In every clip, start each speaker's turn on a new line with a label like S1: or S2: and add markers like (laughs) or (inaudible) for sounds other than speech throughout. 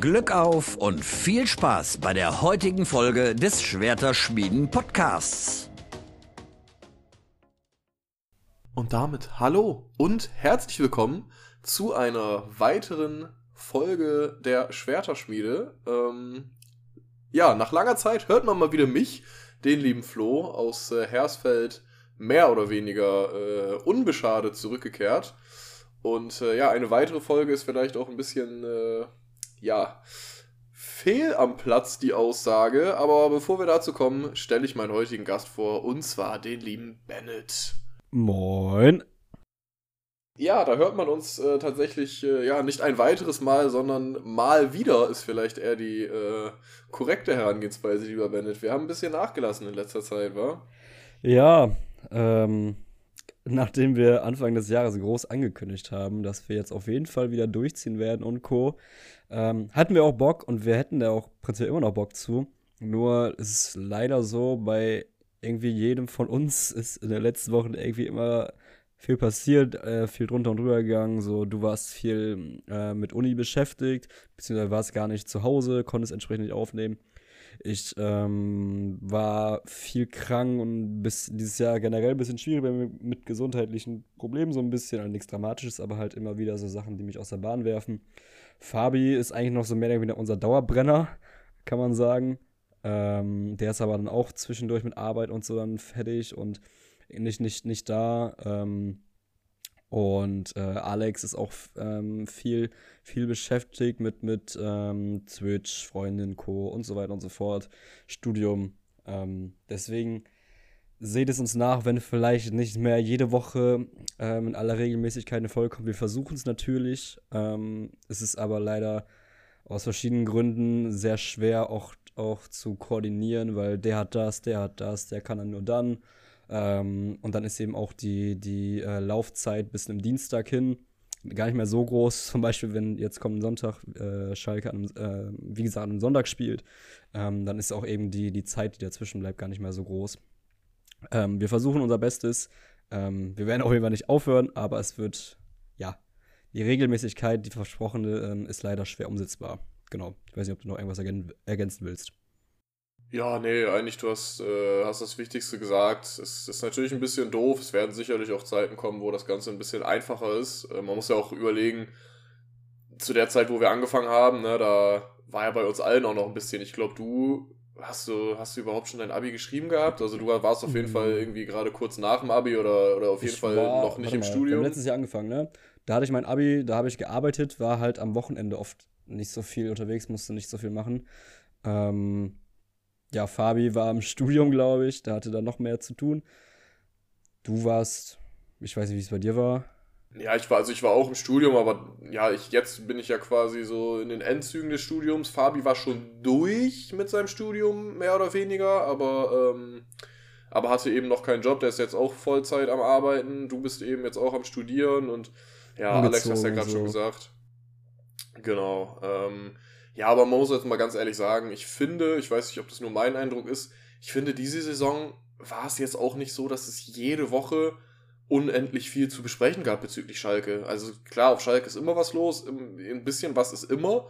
S1: Glück auf und viel Spaß bei der heutigen Folge des Schwerterschmieden Podcasts.
S2: Und damit hallo und herzlich willkommen zu einer weiteren Folge der Schwerterschmiede. Ähm, ja, nach langer Zeit hört man mal wieder mich, den lieben Flo aus äh, Hersfeld, mehr oder weniger äh, unbeschadet zurückgekehrt. Und äh, ja, eine weitere Folge ist vielleicht auch ein bisschen, äh, ja, fehl am Platz, die Aussage. Aber bevor wir dazu kommen, stelle ich meinen heutigen Gast vor, und zwar den lieben Bennett.
S3: Moin.
S2: Ja, da hört man uns äh, tatsächlich, äh, ja, nicht ein weiteres Mal, sondern mal wieder ist vielleicht eher die äh, korrekte Herangehensweise, lieber Bennett. Wir haben ein bisschen nachgelassen in letzter Zeit, wa?
S3: Ja, ähm, nachdem wir Anfang des Jahres groß angekündigt haben, dass wir jetzt auf jeden Fall wieder durchziehen werden und Co., ähm, hatten wir auch Bock und wir hätten da auch prinzipiell immer noch Bock zu. Nur ist es leider so, bei irgendwie jedem von uns ist in den letzten Wochen irgendwie immer viel passiert, äh, viel drunter und drüber gegangen. So, du warst viel äh, mit Uni beschäftigt, beziehungsweise warst gar nicht zu Hause, konntest entsprechend nicht aufnehmen. Ich ähm, war viel krank und bis dieses Jahr generell ein bisschen schwierig mit, gesundheitlichen Problemen, so ein bisschen, also nichts Dramatisches, aber halt immer wieder so Sachen, die mich aus der Bahn werfen. Fabi ist eigentlich noch so mehr oder weniger unser Dauerbrenner, kann man sagen. Ähm, der ist aber dann auch zwischendurch mit Arbeit und so dann fertig und nicht, nicht, nicht da. Ähm, und äh, Alex ist auch ähm, viel, viel beschäftigt mit, mit ähm, Twitch, Freundin, Co. und so weiter und so fort. Studium. Ähm, deswegen seht es uns nach, wenn vielleicht nicht mehr jede Woche ähm, in aller Regelmäßigkeit eine Folge kommt. Wir versuchen es natürlich. Ähm, es ist aber leider aus verschiedenen Gründen sehr schwer auch, auch zu koordinieren, weil der hat das, der hat das, der kann dann nur dann. Ähm, und dann ist eben auch die, die äh, Laufzeit bis zum Dienstag hin gar nicht mehr so groß. Zum Beispiel, wenn jetzt kommt ein Sonntag äh, Schalke, an, äh, wie gesagt, einem Sonntag spielt, ähm, dann ist auch eben die, die Zeit, die dazwischen bleibt, gar nicht mehr so groß. Ähm, wir versuchen unser Bestes. Ähm, wir werden auf jeden Fall nicht aufhören, aber es wird, ja, die Regelmäßigkeit, die versprochene, ähm, ist leider schwer umsetzbar. Genau. Ich weiß nicht, ob du noch irgendwas ergänzen willst.
S2: Ja, nee, eigentlich du hast, äh, hast das Wichtigste gesagt. Es ist natürlich ein bisschen doof. Es werden sicherlich auch Zeiten kommen, wo das Ganze ein bisschen einfacher ist. Äh, man muss ja auch überlegen, zu der Zeit, wo wir angefangen haben, ne, da war ja bei uns allen auch noch ein bisschen. Ich glaube, du hast du hast du überhaupt schon dein Abi geschrieben gehabt? Also du warst auf jeden mhm. Fall irgendwie gerade kurz nach dem Abi oder, oder auf jeden ich Fall war, noch nicht im mal, Studium. Ich
S3: habe letztes Jahr angefangen, ne? Da hatte ich mein Abi, da habe ich gearbeitet, war halt am Wochenende oft nicht so viel unterwegs, musste nicht so viel machen. Ähm, ja, Fabi war im (laughs) Studium, glaube ich. Da hatte da noch mehr zu tun. Du warst, ich weiß nicht, wie es bei dir war.
S2: Ja, ich war, also ich war auch im Studium, aber ja, ich, jetzt bin ich ja quasi so in den Endzügen des Studiums. Fabi war schon durch mit seinem Studium, mehr oder weniger, aber, ähm, aber hatte eben noch keinen Job. Der ist jetzt auch Vollzeit am Arbeiten. Du bist eben jetzt auch am Studieren und ja, Alex hast ja gerade so. schon gesagt. Genau. Ähm, ja, aber man muss jetzt mal ganz ehrlich sagen, ich finde, ich weiß nicht, ob das nur mein Eindruck ist, ich finde, diese Saison war es jetzt auch nicht so, dass es jede Woche unendlich viel zu besprechen gab bezüglich Schalke. Also klar, auf Schalke ist immer was los, ein bisschen was ist immer,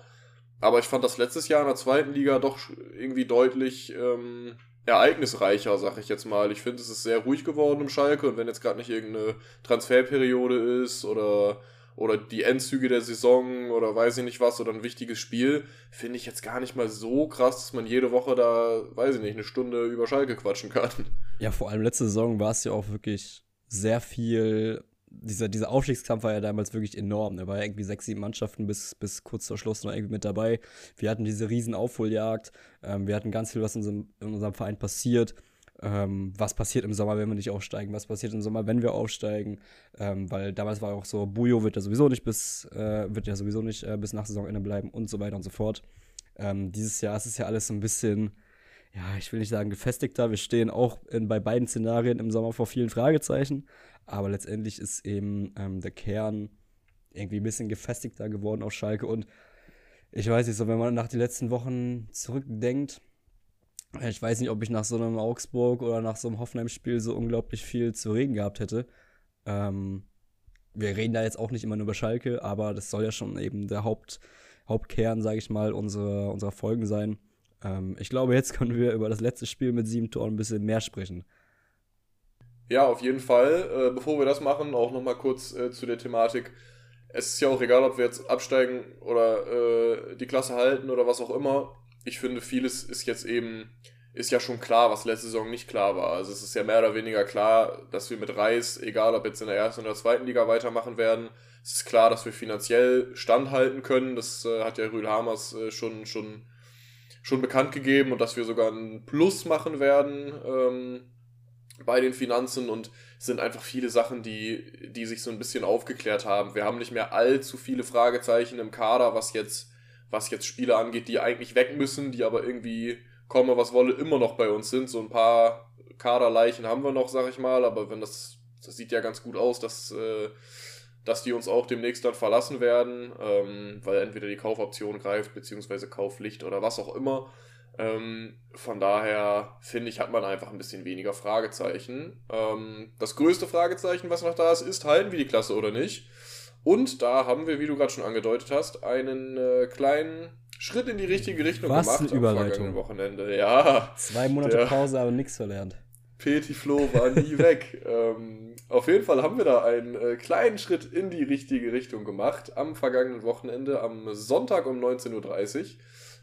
S2: aber ich fand das letztes Jahr in der zweiten Liga doch irgendwie deutlich ähm, ereignisreicher, sag ich jetzt mal. Ich finde, es ist sehr ruhig geworden im Schalke und wenn jetzt gerade nicht irgendeine Transferperiode ist oder oder die Endzüge der Saison oder weiß ich nicht was oder ein wichtiges Spiel, finde ich jetzt gar nicht mal so krass, dass man jede Woche da, weiß ich nicht, eine Stunde über Schalke quatschen kann.
S3: Ja, vor allem letzte Saison war es ja auch wirklich sehr viel. Dieser, dieser Aufstiegskampf war ja damals wirklich enorm. Da war ja irgendwie sechs, sieben Mannschaften bis, bis kurz vor Schluss noch irgendwie mit dabei. Wir hatten diese riesen Aufholjagd. Ähm, wir hatten ganz viel, was in unserem, in unserem Verein passiert ähm, was passiert im Sommer, wenn wir nicht aufsteigen, was passiert im Sommer, wenn wir aufsteigen, ähm, weil damals war auch so, Bujo wird ja sowieso nicht bis, äh, wird ja sowieso nicht äh, bis nach Saisonende bleiben und so weiter und so fort. Ähm, dieses Jahr ist es ja alles ein bisschen, ja, ich will nicht sagen gefestigter, wir stehen auch in, bei beiden Szenarien im Sommer vor vielen Fragezeichen, aber letztendlich ist eben ähm, der Kern irgendwie ein bisschen gefestigter geworden auf Schalke. Und ich weiß nicht, so wenn man nach den letzten Wochen zurückdenkt, ich weiß nicht, ob ich nach so einem Augsburg oder nach so einem Hoffenheim-Spiel so unglaublich viel zu reden gehabt hätte. Ähm, wir reden da jetzt auch nicht immer nur über Schalke, aber das soll ja schon eben der Haupt, Hauptkern, sage ich mal, unserer, unserer Folgen sein. Ähm, ich glaube, jetzt können wir über das letzte Spiel mit sieben Toren ein bisschen mehr sprechen.
S2: Ja, auf jeden Fall. Äh, bevor wir das machen, auch nochmal kurz äh, zu der Thematik. Es ist ja auch egal, ob wir jetzt absteigen oder äh, die Klasse halten oder was auch immer. Ich finde, vieles ist jetzt eben, ist ja schon klar, was letzte Saison nicht klar war. Also es ist ja mehr oder weniger klar, dass wir mit Reis, egal ob jetzt in der ersten oder zweiten Liga weitermachen werden. Es ist klar, dass wir finanziell standhalten können. Das äh, hat ja Rühl Hamers äh, schon, schon, schon bekannt gegeben und dass wir sogar einen Plus machen werden. Ähm, bei den Finanzen und sind einfach viele Sachen, die, die sich so ein bisschen aufgeklärt haben. Wir haben nicht mehr allzu viele Fragezeichen im Kader, was jetzt, was jetzt Spiele angeht, die eigentlich weg müssen, die aber irgendwie komme, was wolle, immer noch bei uns sind. So ein paar Kaderleichen haben wir noch, sag ich mal, aber wenn das, das sieht ja ganz gut aus, dass, äh, dass die uns auch demnächst dann verlassen werden, ähm, weil entweder die Kaufoption greift, beziehungsweise Kaufpflicht oder was auch immer. Ähm, von daher finde ich, hat man einfach ein bisschen weniger Fragezeichen. Ähm, das größte Fragezeichen, was noch da ist, ist, halten wir die Klasse oder nicht? Und da haben wir, wie du gerade schon angedeutet hast, einen äh, kleinen Schritt in die richtige Richtung
S3: was
S2: gemacht
S3: eine Überleitung.
S2: am Wochenende. Ja.
S3: Zwei Monate Pause, aber nichts verlernt.
S2: Petit Flo war nie (laughs) weg. Ähm, auf jeden Fall haben wir da einen äh, kleinen Schritt in die richtige Richtung gemacht am vergangenen Wochenende, am Sonntag um 19.30 Uhr.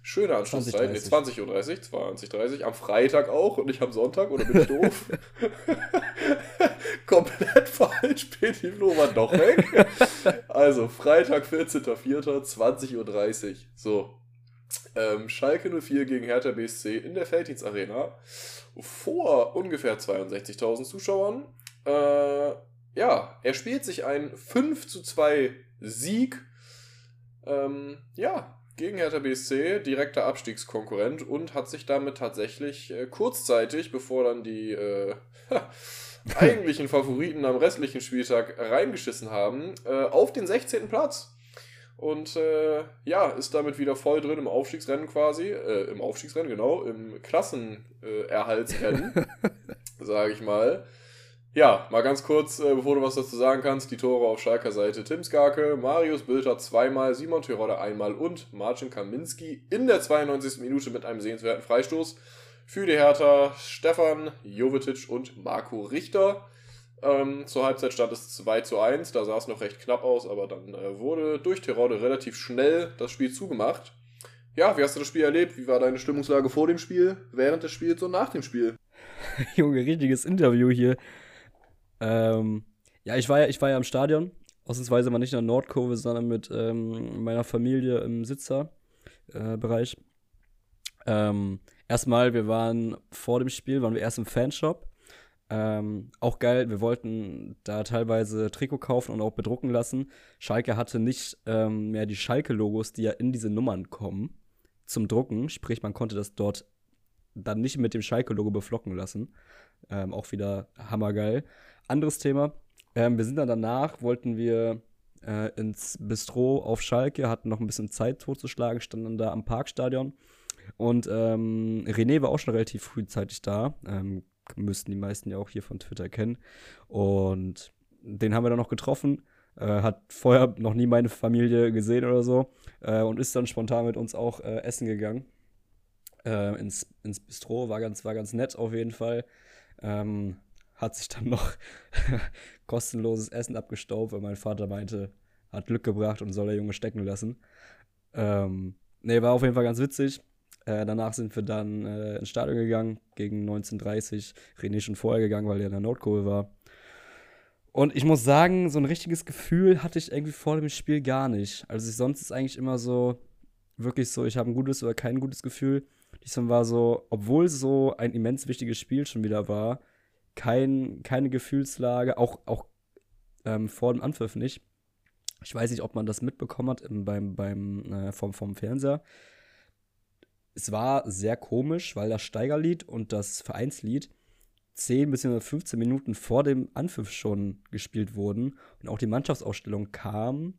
S2: Schöne Anschlusszeit. Nee, 20.30 Uhr, 20.30 Uhr. Am Freitag auch und nicht am Sonntag, oder bin ich doof? (laughs) Komplett (laughs) falsch. Petit Flo war doch weg. (laughs) also, Freitag, 14.04., 20.30 Uhr. So. Ähm, Schalke 04 gegen Hertha BSC in der Felddienstarena vor ungefähr 62.000 Zuschauern. Äh, ja, er spielt sich ein 5 zu 2 Sieg. Ähm, ja, gegen Hertha BSC, direkter Abstiegskonkurrent und hat sich damit tatsächlich äh, kurzzeitig, bevor dann die äh, (laughs) (laughs) eigentlichen Favoriten am restlichen Spieltag reingeschissen haben, äh, auf den 16. Platz. Und äh, ja, ist damit wieder voll drin im Aufstiegsrennen quasi. Äh, Im Aufstiegsrennen, genau, im Klassenerhaltsrennen, (laughs) sage ich mal. Ja, mal ganz kurz, äh, bevor du was dazu sagen kannst, die Tore auf Schalker Seite. Tim Skarke, Marius Bilder zweimal, Simon Terodde einmal und Marcin Kaminski in der 92. Minute mit einem sehenswerten Freistoß. Für die Hertha Stefan Jovetic und Marco Richter. Ähm, zur Halbzeit stand es 2 zu 1, da sah es noch recht knapp aus, aber dann äh, wurde durch Terodde relativ schnell das Spiel zugemacht. Ja, wie hast du das Spiel erlebt? Wie war deine Stimmungslage vor dem Spiel, während des Spiels und nach dem Spiel? (laughs)
S3: Junge, richtiges Interview hier. Ähm, ja, ich war ja, ich war ja im Stadion. Ausnahmsweise mal nicht in der Nordkurve, sondern mit ähm, meiner Familie im Sitzerbereich. Äh, ähm, erstmal, wir waren vor dem Spiel, waren wir erst im Fanshop. Ähm, auch geil, wir wollten da teilweise Trikot kaufen und auch bedrucken lassen. Schalke hatte nicht ähm, mehr die Schalke-Logos, die ja in diese Nummern kommen, zum Drucken. Sprich, man konnte das dort dann nicht mit dem Schalke-Logo beflocken lassen. Ähm, auch wieder hammergeil. Anderes Thema. Ähm, wir sind dann danach, wollten wir äh, ins Bistro auf Schalke, hatten noch ein bisschen Zeit totzuschlagen, standen da am Parkstadion. Und ähm, René war auch schon relativ frühzeitig da. Ähm, müssten die meisten ja auch hier von Twitter kennen. Und den haben wir dann noch getroffen. Äh, hat vorher noch nie meine Familie gesehen oder so. Äh, und ist dann spontan mit uns auch äh, essen gegangen. Äh, ins, ins Bistro. War ganz, war ganz nett auf jeden Fall. Ähm, hat sich dann noch (laughs) kostenloses Essen abgestaubt, weil mein Vater meinte, hat Glück gebracht und soll der Junge stecken lassen. Ähm, nee, war auf jeden Fall ganz witzig. Äh, danach sind wir dann äh, ins Stadion gegangen, gegen 19.30 René schon vorher gegangen, weil er in der Nordkurve war. Und ich muss sagen, so ein richtiges Gefühl hatte ich irgendwie vor dem Spiel gar nicht. Also sonst ist eigentlich immer so, wirklich so, ich habe ein gutes oder kein gutes Gefühl. Diesmal war so, obwohl so ein immens wichtiges Spiel schon wieder war, kein, keine Gefühlslage, auch, auch ähm, vor dem Anpfiff nicht. Ich weiß nicht, ob man das mitbekommen hat im, beim, beim, äh, vom, vom Fernseher. Es war sehr komisch, weil das Steigerlied und das Vereinslied 10 bzw. 15 Minuten vor dem Anpfiff schon gespielt wurden und auch die Mannschaftsausstellung kam,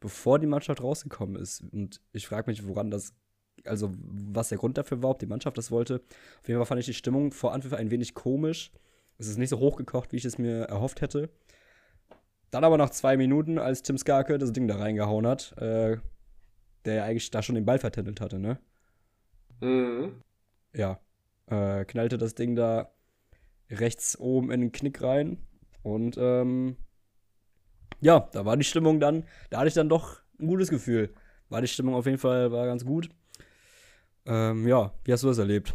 S3: bevor die Mannschaft rausgekommen ist. Und ich frage mich, woran das, also was der Grund dafür war, ob die Mannschaft das wollte. Auf jeden Fall fand ich die Stimmung vor Anpfiff ein wenig komisch. Es ist nicht so hochgekocht, wie ich es mir erhofft hätte. Dann aber nach zwei Minuten, als Tim Skarke das Ding da reingehauen hat, äh, der ja eigentlich da schon den Ball vertändelt hatte, ne?
S2: Mhm.
S3: Ja. Äh, knallte das Ding da rechts oben in den Knick rein. Und ähm, ja, da war die Stimmung dann, da hatte ich dann doch ein gutes Gefühl. War die Stimmung auf jeden Fall, war ganz gut. Ähm, ja, wie hast du das erlebt?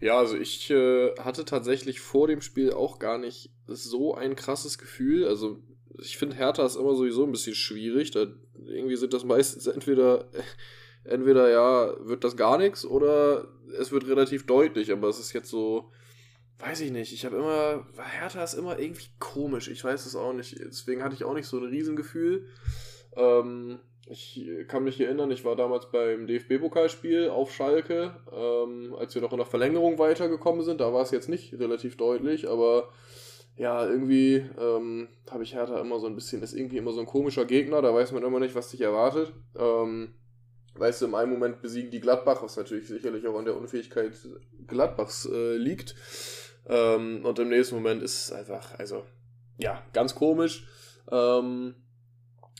S2: Ja, also ich äh, hatte tatsächlich vor dem Spiel auch gar nicht so ein krasses Gefühl. Also ich finde Hertha ist immer sowieso ein bisschen schwierig. Da, irgendwie sind das meistens entweder, entweder ja, wird das gar nichts oder es wird relativ deutlich. Aber es ist jetzt so, weiß ich nicht. Ich habe immer, Hertha ist immer irgendwie komisch. Ich weiß es auch nicht. Deswegen hatte ich auch nicht so ein Riesengefühl. Ähm, ich kann mich erinnern, ich war damals beim DFB-Pokalspiel auf Schalke, ähm, als wir noch in der Verlängerung weitergekommen sind. Da war es jetzt nicht relativ deutlich, aber ja, irgendwie ähm, habe ich Hertha immer so ein bisschen, ist irgendwie immer so ein komischer Gegner, da weiß man immer nicht, was dich erwartet. Ähm, weißt du, im einen Moment besiegen die Gladbach, was natürlich sicherlich auch an der Unfähigkeit Gladbachs äh, liegt. Ähm, und im nächsten Moment ist es einfach, also, ja, ganz komisch. Ähm,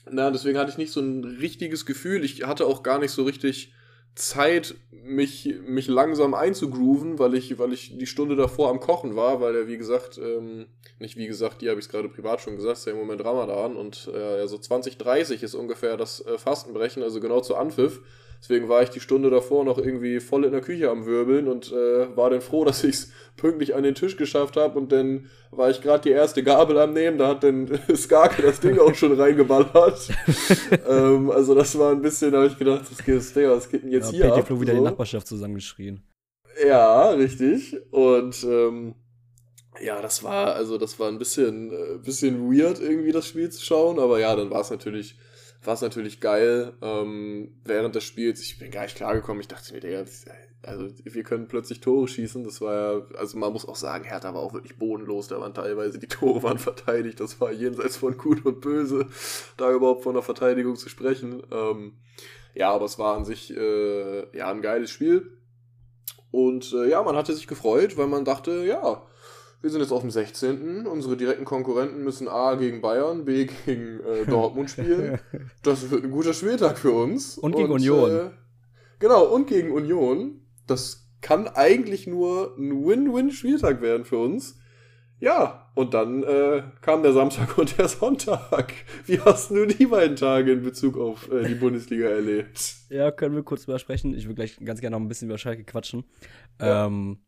S2: na, deswegen hatte ich nicht so ein richtiges Gefühl. Ich hatte auch gar nicht so richtig Zeit, mich, mich langsam einzugrooven, weil ich, weil ich die Stunde davor am Kochen war, weil ja, wie gesagt, ähm, nicht wie gesagt, die habe ich es gerade privat schon gesagt, ist ja im Moment Ramadan und äh, ja, so 2030 ist ungefähr das äh, Fastenbrechen, also genau zu Anpfiff. Deswegen war ich die Stunde davor noch irgendwie voll in der Küche am Wirbeln und äh, war dann froh, (laughs) dass ich es pünktlich an den Tisch geschafft habe. Und dann war ich gerade die erste Gabel am Nehmen, da hat dann (laughs) Skarke das Ding auch schon reingeballert. (laughs) ähm, also das war ein bisschen, da habe ich gedacht, was geht, was geht denn jetzt ja, hier
S3: Peter ab? Flo wieder so. die Nachbarschaft zusammengeschrien.
S2: Ja, richtig. Und ähm, ja, das war, also das war ein bisschen, äh, bisschen weird, irgendwie das Spiel zu schauen, aber ja, dann war es natürlich war es natürlich geil ähm, während des Spiels. Ich bin gar nicht klargekommen. Ich dachte mir, also wir können plötzlich Tore schießen. Das war ja, also man muss auch sagen, Hertha war auch wirklich bodenlos. Da waren teilweise die Tore waren verteidigt. Das war jenseits von Gut und Böse, da überhaupt von der Verteidigung zu sprechen. Ähm, ja, aber es war an sich äh, ja ein geiles Spiel. Und äh, ja, man hatte sich gefreut, weil man dachte, ja, wir sind jetzt auf dem 16. Unsere direkten Konkurrenten müssen A gegen Bayern, B gegen äh, Dortmund spielen. (laughs) Das wird ein guter Spieltag für uns.
S3: Und gegen und, Union. Äh,
S2: genau, und gegen Union. Das kann eigentlich nur ein Win-Win-Spieltag werden für uns. Ja, und dann äh, kam der Samstag (laughs) und der Sonntag. Wie hast du die beiden Tage in Bezug auf äh, die Bundesliga erlebt?
S3: Ja, können wir kurz drüber sprechen. Ich würde gleich ganz gerne noch ein bisschen über Schalke quatschen. Ja. Ähm,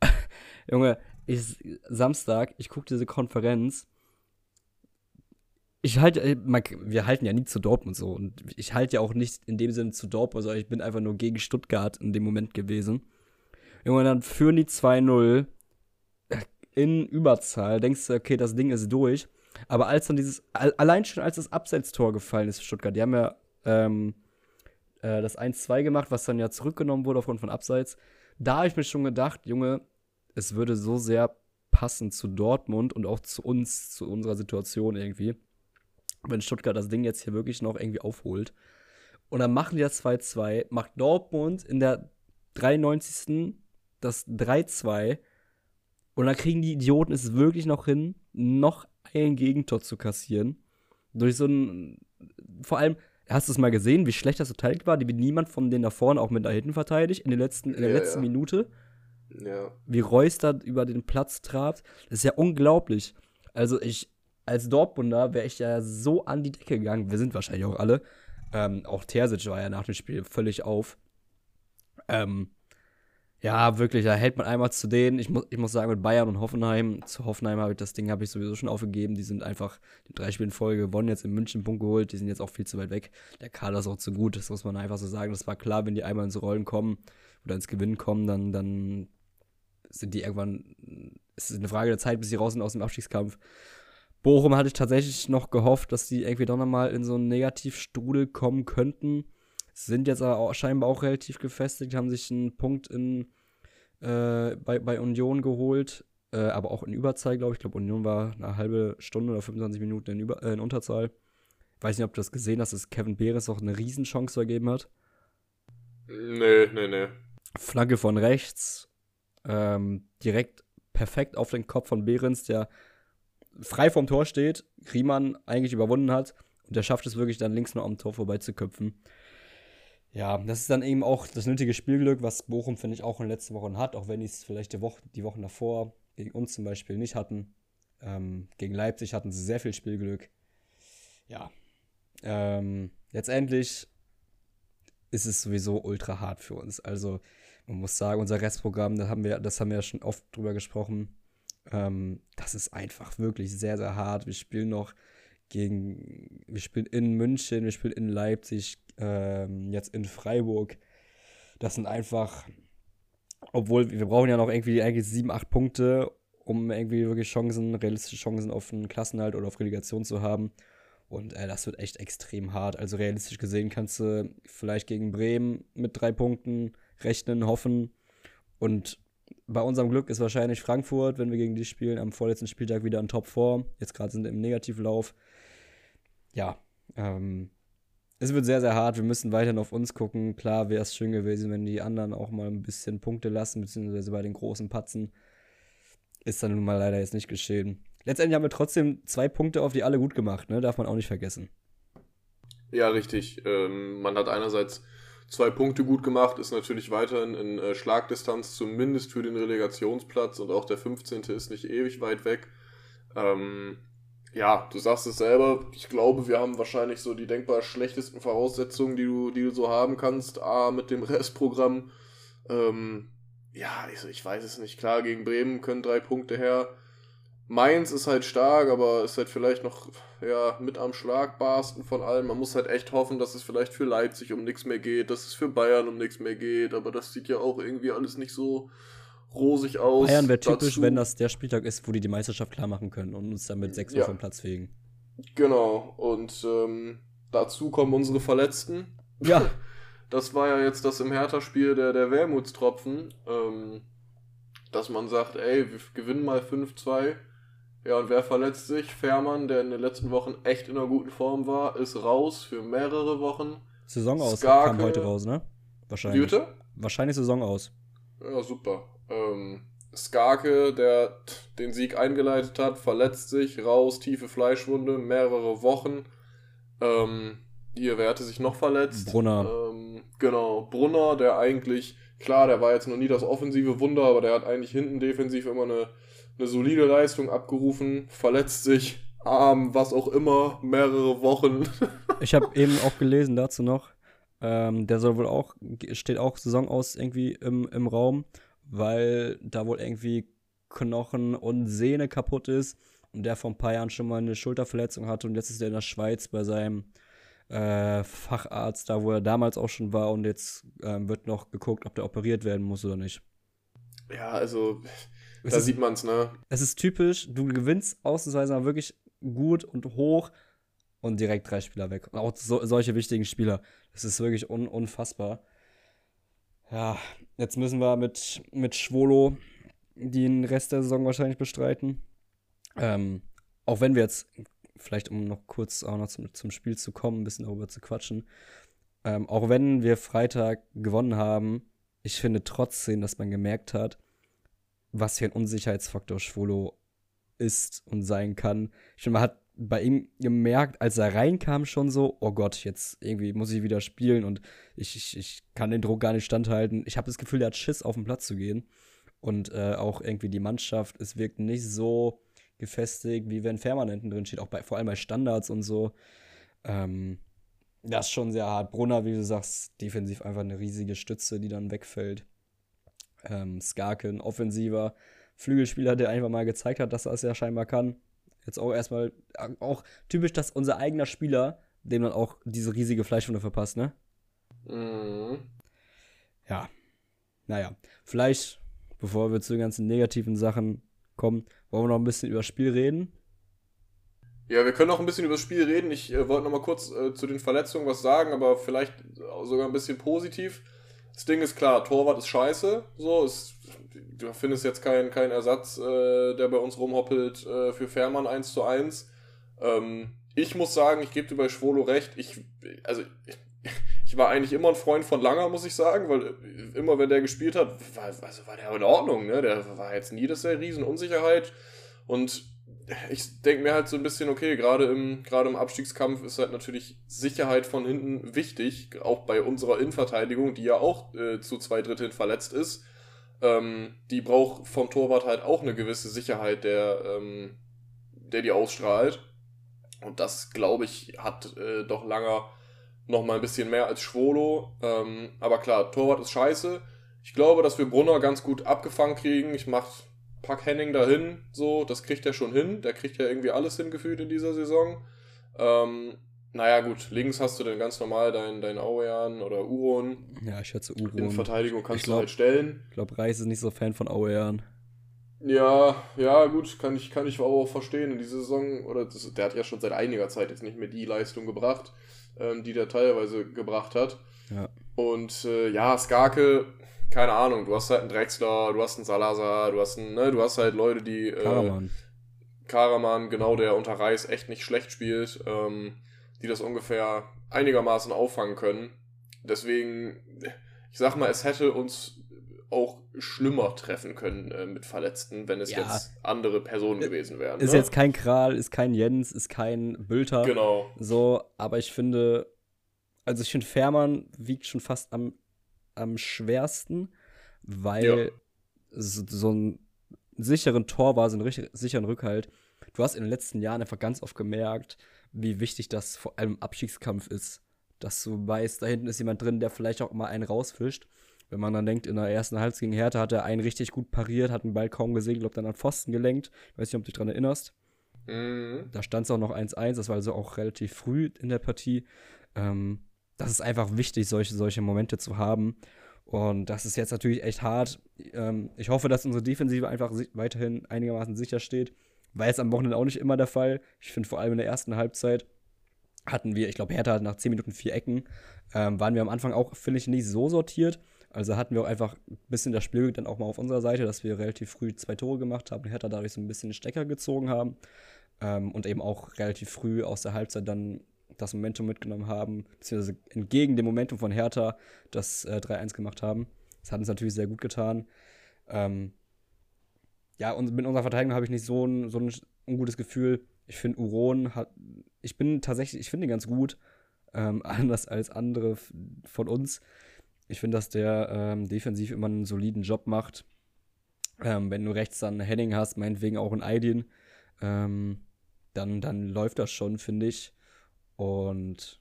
S3: (laughs) Junge, ich, Samstag, ich gucke diese Konferenz. Ich halte, äh, wir halten ja nie zu Dortmund so. Und ich halte ja auch nicht in dem Sinne zu Dortmund, sondern ich bin einfach nur gegen Stuttgart in dem Moment gewesen. Irgendwann dann führen die 2-0 äh, in Überzahl. Denkst du, okay, das Ding ist durch. Aber als dann dieses, allein schon als das Abseitstor gefallen ist für Stuttgart, die haben ja ähm, äh, das 1-2 gemacht, was dann ja zurückgenommen wurde aufgrund von Abseits. Da habe ich mir schon gedacht, Junge, es würde so sehr passen zu Dortmund und auch zu uns, zu unserer Situation irgendwie, wenn Stuttgart das Ding jetzt hier wirklich noch irgendwie aufholt. Und dann machen die das 2-2, macht Dortmund in der 93. das 3-2 und dann kriegen die Idioten es wirklich noch hin, noch ein Gegentor zu kassieren. Durch so ein, vor allem, hast du es mal gesehen, wie schlecht das verteidigt war? Die wird niemand von denen da vorne auch mit da hinten verteidigt, in, den letzten, in der ja, letzten ja. Minute.
S2: Ja.
S3: Wie Reus da über den Platz trabt. Das ist ja unglaublich. Also ich, als Dortmunder wäre ich ja so an die Decke gegangen. Wir sind wahrscheinlich auch alle. Ähm, auch Terzic war ja nach dem Spiel völlig auf. Ähm, ja, wirklich, da hält man einmal zu denen. Ich, mu ich muss sagen, mit Bayern und Hoffenheim, zu Hoffenheim habe ich das Ding habe ich sowieso schon aufgegeben. Die sind einfach die drei Spiele in Folge gewonnen, jetzt in München Punkt geholt. Die sind jetzt auch viel zu weit weg. Der Kader ist auch zu gut, das muss man einfach so sagen. Das war klar, wenn die einmal ins Rollen kommen oder ins Gewinnen kommen, dann, dann sind die irgendwann, es ist eine Frage der Zeit, bis sie raus sind aus dem Abstiegskampf. Bochum hatte ich tatsächlich noch gehofft, dass die irgendwie doch nochmal in so einen Negativstrudel kommen könnten. Sind jetzt aber auch, scheinbar auch relativ gefestigt, haben sich einen Punkt in, äh, bei, bei Union geholt, äh, aber auch in Überzahl, glaube ich. Ich glaube, Union war eine halbe Stunde oder 25 Minuten in, Über, äh, in Unterzahl. Weiß nicht, ob du das gesehen hast, dass Kevin Behrens auch eine Riesenchance vergeben hat.
S2: Nee, nee, nee.
S3: Flanke von rechts, ähm, direkt perfekt auf den Kopf von Behrens, der frei vom Tor steht, Riemann eigentlich überwunden hat Und der schafft es wirklich dann links nur am Tor vorbeizuköpfen. Ja, das ist dann eben auch das nötige Spielglück, was Bochum, finde ich, auch in den letzten Wochen hat, auch wenn die es vielleicht die, Woche, die Wochen davor gegen uns zum Beispiel nicht hatten. Ähm, gegen Leipzig hatten sie sehr viel Spielglück. Ja. Ähm, letztendlich ist es sowieso ultra hart für uns. Also, man muss sagen, unser Restprogramm, das haben wir, das haben wir ja schon oft drüber gesprochen. Ähm, das ist einfach wirklich sehr, sehr hart. Wir spielen noch gegen, wir spielen in München, wir spielen in Leipzig, ähm, jetzt in Freiburg. Das sind einfach, obwohl wir brauchen ja noch irgendwie eigentlich sieben, acht Punkte, um irgendwie wirklich Chancen, realistische Chancen auf einen Klassenhalt oder auf Relegation zu haben. Und äh, das wird echt extrem hart. Also realistisch gesehen kannst du vielleicht gegen Bremen mit drei Punkten rechnen, hoffen. Und bei unserem Glück ist wahrscheinlich Frankfurt, wenn wir gegen die spielen, am vorletzten Spieltag wieder in Top 4. Jetzt gerade sind wir im Negativlauf. Ja, ähm, es wird sehr, sehr hart. Wir müssen weiterhin auf uns gucken. Klar wäre es schön gewesen, wenn die anderen auch mal ein bisschen Punkte lassen, beziehungsweise bei den großen Patzen. Ist dann nun mal leider jetzt nicht geschehen. Letztendlich haben wir trotzdem zwei Punkte auf die alle gut gemacht, ne? Darf man auch nicht vergessen.
S2: Ja, richtig. Ähm, man hat einerseits zwei Punkte gut gemacht, ist natürlich weiterhin in äh, Schlagdistanz, zumindest für den Relegationsplatz und auch der 15. ist nicht ewig weit weg. Ähm, ja, du sagst es selber, ich glaube, wir haben wahrscheinlich so die denkbar schlechtesten Voraussetzungen, die du, die du so haben kannst, A, mit dem Restprogramm. Ähm, ja, ich, ich weiß es nicht. Klar, gegen Bremen können drei Punkte her. Mainz ist halt stark, aber ist halt vielleicht noch ja, mit am schlagbarsten von allen. Man muss halt echt hoffen, dass es vielleicht für Leipzig um nichts mehr geht, dass es für Bayern um nichts mehr geht, aber das sieht ja auch irgendwie alles nicht so rosig aus.
S3: Bayern wäre typisch, Dazu, wenn das der Spieltag ist, wo die die Meisterschaft klar machen können und uns dann mit sechs ja. vom Platz fegen.
S2: Genau, und ähm, dazu kommen unsere Verletzten.
S3: Ja. (laughs)
S2: Das war ja jetzt das im Hertha-Spiel der, der Wermutstropfen, ähm, dass man sagt, ey, wir gewinnen mal 5-2. Ja, und wer verletzt sich? Fährmann, der in den letzten Wochen echt in einer guten Form war, ist raus für mehrere Wochen.
S3: Saison aus kam heute raus, ne? Wahrscheinlich.
S2: Bitte?
S3: Wahrscheinlich Saison aus.
S2: Ja, super. Ähm, Skarke, der den Sieg eingeleitet hat, verletzt sich, raus, tiefe Fleischwunde, mehrere Wochen. Ähm, hier, wer hatte sich noch verletzt?
S3: Brunner.
S2: Ähm, genau, Brunner, der eigentlich, klar, der war jetzt noch nie das offensive Wunder, aber der hat eigentlich hinten defensiv immer eine, eine solide Leistung abgerufen, verletzt sich, Arm, was auch immer, mehrere Wochen. (laughs)
S3: ich habe eben auch gelesen dazu noch, ähm, der soll wohl auch, steht auch Saison aus irgendwie im, im Raum weil da wohl irgendwie Knochen und Sehne kaputt ist und der vor ein paar Jahren schon mal eine Schulterverletzung hatte und jetzt ist er in der Schweiz bei seinem äh, Facharzt, da wo er damals auch schon war und jetzt ähm, wird noch geguckt, ob der operiert werden muss oder nicht.
S2: Ja, also es da ist, sieht man's, ne?
S3: Es ist typisch, du gewinnst ausnahmsweise mal wirklich gut und hoch und direkt drei Spieler weg. Und auch so, solche wichtigen Spieler. Das ist wirklich un unfassbar. Ja, jetzt müssen wir mit, mit Schwolo den Rest der Saison wahrscheinlich bestreiten. Ähm, auch wenn wir jetzt, vielleicht um noch kurz auch noch zum, zum Spiel zu kommen, ein bisschen darüber zu quatschen, ähm, auch wenn wir Freitag gewonnen haben, ich finde trotzdem, dass man gemerkt hat, was für ein Unsicherheitsfaktor Schwolo ist und sein kann. Ich finde, man hat bei ihm gemerkt, als er reinkam, schon so, oh Gott, jetzt irgendwie muss ich wieder spielen und ich, ich, ich kann den Druck gar nicht standhalten. Ich habe das Gefühl, der hat Schiss, auf den Platz zu gehen. Und äh, auch irgendwie die Mannschaft, es wirkt nicht so gefestigt, wie wenn Fährmann hinten drin steht, auch bei, vor allem bei Standards und so. Ähm, das ist schon sehr hart. Brunner, wie du sagst, defensiv einfach eine riesige Stütze, die dann wegfällt. Ähm, Skarken, offensiver Flügelspieler, der einfach mal gezeigt hat, dass er es ja scheinbar kann jetzt auch erstmal, auch typisch, dass unser eigener Spieler dem dann auch diese riesige Fleischwunde verpasst, ne?
S2: Mhm.
S3: Ja. Naja, vielleicht, bevor wir zu den ganzen negativen Sachen kommen, wollen wir noch ein bisschen über das Spiel reden.
S2: Ja, wir können noch ein bisschen über das Spiel reden. Ich äh, wollte noch mal kurz äh, zu den Verletzungen was sagen, aber vielleicht sogar ein bisschen positiv. Das Ding ist klar, Torwart ist scheiße. So, ist, du findest jetzt keinen kein Ersatz, äh, der bei uns rumhoppelt äh, für Fährmann 1 zu 1. Ähm, ich muss sagen, ich gebe dir bei Schwolo recht. Ich, also, ich, war eigentlich immer ein Freund von Langer, muss ich sagen, weil immer, wenn der gespielt hat, war, also war der in Ordnung. Ne? Der war jetzt nie das der Riesenunsicherheit. Und ich denke mir halt so ein bisschen, okay, gerade im, gerade im Abstiegskampf ist halt natürlich Sicherheit von hinten wichtig, auch bei unserer Innenverteidigung, die ja auch äh, zu zwei Dritteln verletzt ist. Ähm, die braucht vom Torwart halt auch eine gewisse Sicherheit, der, ähm, der die ausstrahlt. Und das, glaube ich, hat äh, doch Langer noch mal ein bisschen mehr als Schwolo. Ähm, aber klar, Torwart ist scheiße. Ich glaube, dass wir Brunner ganz gut abgefangen kriegen. Ich mach, pack Henning dahin, so, das kriegt er schon hin. Der kriegt ja irgendwie alles hingefühlt in dieser Saison. Ähm, naja, gut, links hast du dann ganz normal deinen dein Auean oder Uron.
S3: Ja, ich schätze Uron.
S2: In Verteidigung kannst
S3: glaub-
S2: du halt stellen.
S3: Ich glaube, Reis ist nicht so Fan von Auean.
S2: Ja, ja, gut, kann ich, kann ich aber auch verstehen. In dieser Saison, oder das, der hat ja schon seit einiger Zeit jetzt nicht mehr die Leistung gebracht, ähm, die der teilweise gebracht hat.
S3: Ja.
S2: Und äh, ja, Skarke, keine Ahnung, du hast halt einen Drexler, du hast einen Salazar, du hast einen, ne, du hast halt Leute, die. Äh,
S3: Karaman.
S2: Karaman, genau, der unter Reis echt nicht schlecht spielt, ähm, die das ungefähr einigermaßen auffangen können. Deswegen, ich sag mal, es hätte uns auch schlimmer treffen können äh, mit Verletzten, wenn es
S3: Ja.
S2: jetzt andere Personen gewesen wären.
S3: Ist
S2: ne?
S3: jetzt kein Kral, ist kein Jens, ist kein Bülter.
S2: Genau.
S3: So, aber ich finde, also ich finde, Fährmann wiegt schon fast am, am schwersten, weil
S2: Ja.
S3: so, so einen sicheren Tor war, so einen sicheren Rückhalt. Du hast in den letzten Jahren einfach ganz oft gemerkt, wie wichtig das vor allem im Abstiegskampf ist. Dass du weißt, da hinten ist jemand drin, der vielleicht auch mal einen rausfischt. Wenn man dann denkt, in der ersten Halbzeit gegen Hertha hat er einen richtig gut pariert, hat den Ball kaum gesehen, glaubt dann an Pfosten gelenkt. Ich weiß nicht, ob du dich daran erinnerst.
S2: Mhm.
S3: Da stand es auch noch 1-1, das war also auch relativ früh in der Partie. Ähm, das ist einfach wichtig, solche, solche Momente zu haben. Und das ist jetzt natürlich echt hart. Ähm, ich hoffe, dass unsere Defensive einfach weiterhin einigermaßen sicher steht. War jetzt am Wochenende auch nicht immer der Fall. Ich finde vor allem in der ersten Halbzeit hatten wir, ich glaube, Hertha hat nach 10 Minuten vier Ecken. Ähm, waren wir am Anfang auch, finde ich, nicht so sortiert. Also hatten wir auch einfach ein bisschen das Spiel dann auch mal auf unserer Seite, dass wir relativ früh zwei Tore gemacht haben und Hertha dadurch so ein bisschen den Stecker gezogen haben. Ähm, und eben auch relativ früh aus der Halbzeit dann das Momentum mitgenommen haben, beziehungsweise entgegen dem Momentum von Hertha das äh, 3-1 gemacht haben. Das hat uns natürlich sehr gut getan. Ähm, ja, und mit unserer Verteidigung habe ich nicht so ein, so ein ungutes Gefühl. Ich finde, Uron hat, ich bin tatsächlich, ich finde ihn ganz gut, ähm, (laughs) anders als andere von uns. Ich finde, dass der ähm, defensiv immer einen soliden Job macht. Ähm, wenn du rechts dann Henning hast, meinetwegen auch einen Aydin, ähm, dann, dann läuft das schon, finde ich. Und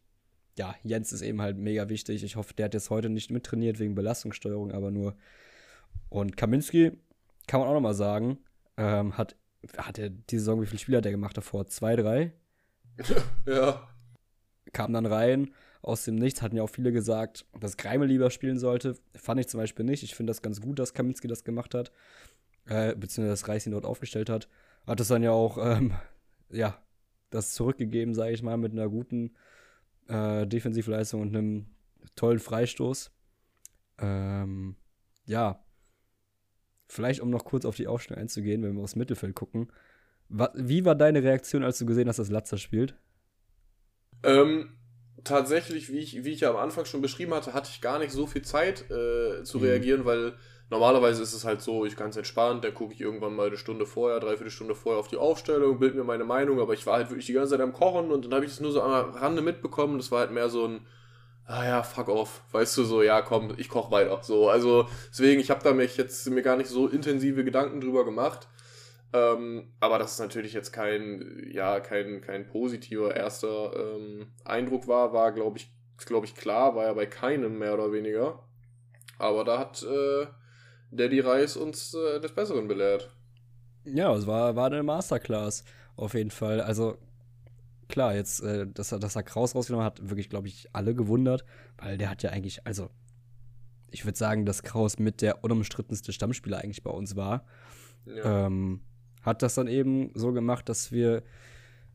S3: ja, Jens ist eben halt mega wichtig. Ich hoffe, der hat jetzt heute nicht mittrainiert wegen Belastungssteuerung, aber nur. Und Kaminski, kann man auch nochmal sagen, ähm, hat, hat er die Saison, wie viele Spiele hat er gemacht davor? Zwei, drei? (laughs)
S2: Ja.
S3: Kam dann rein aus dem Nichts, hatten ja auch viele gesagt, dass Greimel lieber spielen sollte. Fand ich zum Beispiel nicht. Ich finde das ganz gut, dass Kaminski das gemacht hat. Äh, beziehungsweise dass Reis ihn dort aufgestellt hat. Hat es dann ja auch, ähm, ja, das zurückgegeben, sage ich mal, mit einer guten äh, Defensivleistung und einem tollen Freistoß. Ähm, ja, vielleicht um noch kurz auf die Aufstellung einzugehen, wenn wir aufs Mittelfeld gucken. Wie war deine Reaktion, als du gesehen hast, dass Latzer spielt?
S2: Ähm, tatsächlich, wie ich, wie ich ja am Anfang schon beschrieben hatte, hatte ich gar nicht so viel Zeit äh, zu
S3: Mhm.
S2: reagieren, weil normalerweise ist es halt so, ich ganz entspannt, dann gucke ich irgendwann mal eine Stunde vorher, dreiviertel Stunde vorher auf die Aufstellung, bild mir meine Meinung, aber ich war halt wirklich die ganze Zeit am Kochen und dann habe ich es nur so am Rande mitbekommen. Das war halt mehr so ein, ah ja, fuck off, weißt du, so, ja, komm, ich koche weiter. So, also deswegen, ich habe da mich jetzt mir gar nicht so intensive Gedanken drüber gemacht. Ähm, aber dass es natürlich jetzt kein, ja, kein, kein positiver erster ähm, Eindruck war, war, glaube ich, glaube ich, klar, war ja bei keinem mehr oder weniger. Aber da hat äh, Daddy Reis uns äh, des Besseren belehrt.
S3: Ja, es war, war eine Masterclass, auf jeden Fall. Also, klar, jetzt, äh, dass, er, dass er Kraus rausgenommen hat, wirklich, glaube ich, alle gewundert, weil der hat ja eigentlich, also, ich würde sagen, dass Kraus mit der unumstrittenste Stammspieler eigentlich bei uns war.
S2: Ja.
S3: Ähm, hat das dann eben so gemacht, dass wir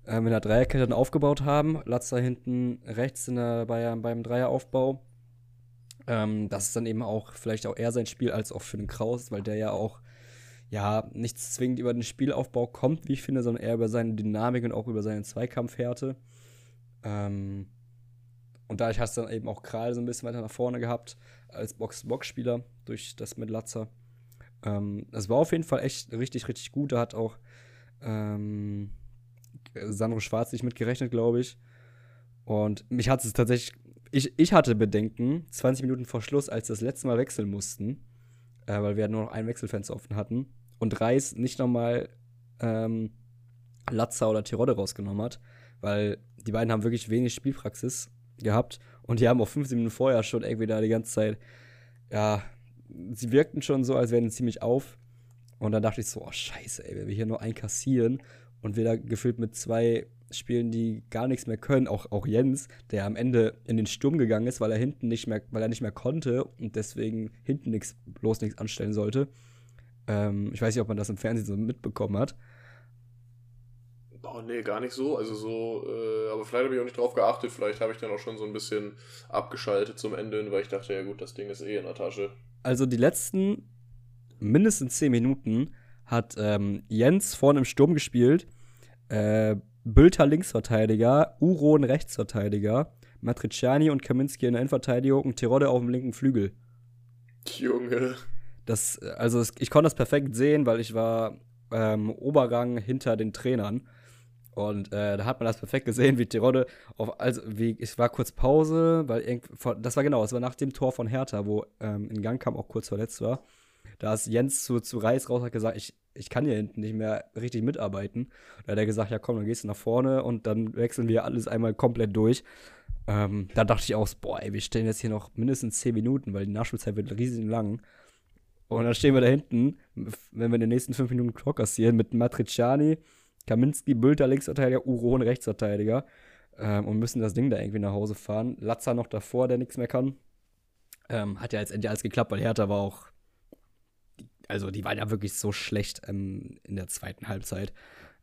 S3: äh, mit einer Dreierkette dann aufgebaut haben. Latzer hinten rechts in der, bei, beim Dreieraufbau. Ähm, das ist dann eben auch vielleicht auch eher sein Spiel als auch für den Kraus, weil der ja auch ja nicht zwingend über den Spielaufbau kommt, wie ich finde, sondern eher über seine Dynamik und auch über seine Zweikampfhärte. Ähm, und dadurch hast du dann eben auch Kral so ein bisschen weiter nach vorne gehabt als Box-Box-Spieler durch das mit Latzer. Ähm, das war auf jeden Fall echt richtig, richtig gut. Da hat auch Ähm, Sandro Schwarz nicht mitgerechnet, glaube ich. Und mich hat es tatsächlich. Ich, ich hatte Bedenken, 20 Minuten vor Schluss, als wir das letzte Mal wechseln mussten, äh, weil wir nur noch ein Wechselfenster offen hatten und Reis nicht nochmal ähm, Latza oder Tirode rausgenommen hat, weil die beiden haben wirklich wenig Spielpraxis gehabt und die haben auch 15 Minuten vorher schon irgendwie da die ganze Zeit, ja, sie wirkten schon so, als wären sie ziemlich auf. Und dann dachte ich so, oh scheiße, ey, wenn wir hier nur einkassieren und wir da gefühlt mit zwei Spielen, die gar nichts mehr können, auch, auch Jens, der am Ende in den Sturm gegangen ist, weil er hinten nicht mehr, weil er nicht mehr konnte und deswegen hinten nichts, bloß nichts anstellen sollte. Ähm, ich weiß nicht, ob man das im Fernsehen so mitbekommen hat.
S2: Oh, nee, gar nicht so. Also so, äh, aber vielleicht habe ich auch nicht drauf geachtet. Vielleicht habe ich dann auch schon so ein bisschen abgeschaltet zum Ende hin, weil ich dachte, ja gut, das Ding ist eh in der Tasche.
S3: Also die letzten mindestens 10 Minuten hat ähm, Jens vorne im Sturm gespielt, äh, Bülter Linksverteidiger, Uron Rechtsverteidiger, Matriciani und Kaminski in der Innenverteidigung und Tirode auf dem linken Flügel.
S2: Junge.
S3: Das, also ich konnte das perfekt sehen, weil ich war ähm, Obergang hinter den Trainern. Und äh, da hat man das perfekt gesehen, wie Tirode auf, also wie, es war kurz Pause, weil irgend, das war genau, es war nach dem Tor von Hertha, wo ähm, in Gang kam auch kurz verletzt war. Da ist Jens zu, zu Reis raus hat gesagt, ich, ich kann hier hinten nicht mehr richtig mitarbeiten. Da hat er gesagt, ja komm, dann gehst du nach vorne und dann wechseln wir alles einmal komplett durch. Ähm, da dachte ich auch, boah, ey, wir stehen jetzt hier noch mindestens 10 Minuten, weil die Nachspielzeit wird riesig lang. Und dann stehen wir da hinten, wenn wir in den nächsten 5 Minuten Clock kassieren, mit Matriciani, Kaminski, Bülter Linksverteidiger, Uron Rechtsverteidiger ähm, und müssen das Ding da irgendwie nach Hause fahren. Latza noch davor, der nichts mehr kann. Ähm, hat ja jetzt endlich alles geklappt, weil Hertha war auch. Also, die waren ja wirklich so schlecht ähm, in der zweiten Halbzeit.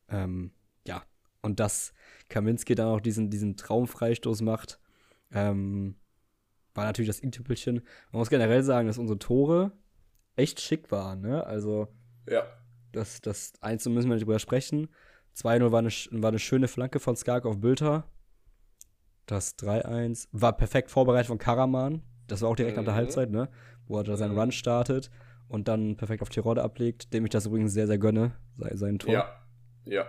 S3: Ähm, ja, und dass Kaminski dann auch diesen, diesen Traumfreistoß macht, ähm, war natürlich das i-Tüppelchen. Man muss generell sagen, dass unsere Tore echt schick waren, ne? Also,
S2: ja.
S3: das, das 1 müssen wir nicht drüber sprechen. 2-0 war eine, war eine schöne Flanke von Skark auf Bülter. Das 3-1 war perfekt vorbereitet von Karaman. Das war auch direkt mhm. nach der mhm. Halbzeit, ne? Wo er da seinen mhm. Run startet und dann perfekt auf Tirode ablegt, dem ich das übrigens sehr, sehr gönne, sein Tor.
S2: Ja. Ja.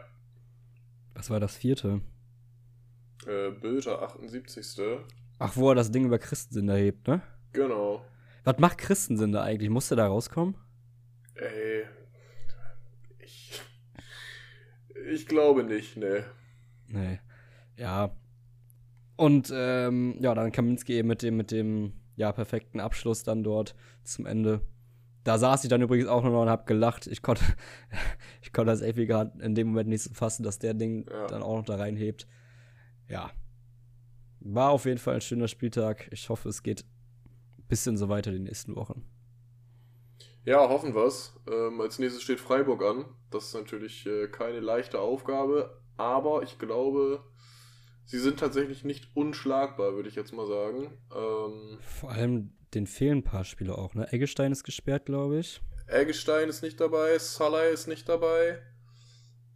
S3: Was war das vierte?
S2: Äh, Bülter, 78.
S3: Ach, wo er das Ding über Christensen hebt, ne?
S2: Genau.
S3: Was macht Christensen da eigentlich? Musste da rauskommen?
S2: Ey. Ich. Ich glaube nicht, ne.
S3: Nee. Ja. Und ähm, ja, dann Kaminski eben mit dem, mit dem ja, perfekten Abschluss dann dort zum Ende. Da saß ich dann übrigens auch noch und hab gelacht. Ich konnte, (laughs) ich konnte das irgendwie gerade in dem Moment nicht so fassen, dass der Ding ja. dann auch noch da reinhebt. Ja. War auf jeden Fall ein schöner Spieltag. Ich hoffe, es geht ein bisschen so weiter die nächsten Wochen.
S2: Ja, hoffen wir's. Ähm, als nächstes steht Freiburg an. Das ist natürlich äh, keine leichte Aufgabe, aber ich glaube, sie sind tatsächlich nicht unschlagbar, würde ich jetzt mal sagen. Ähm,
S3: Vor allem den fehlen ein paar Spieler auch, ne? Eggestein ist gesperrt, glaube ich.
S2: Eggestein ist nicht dabei, Salah ist nicht dabei.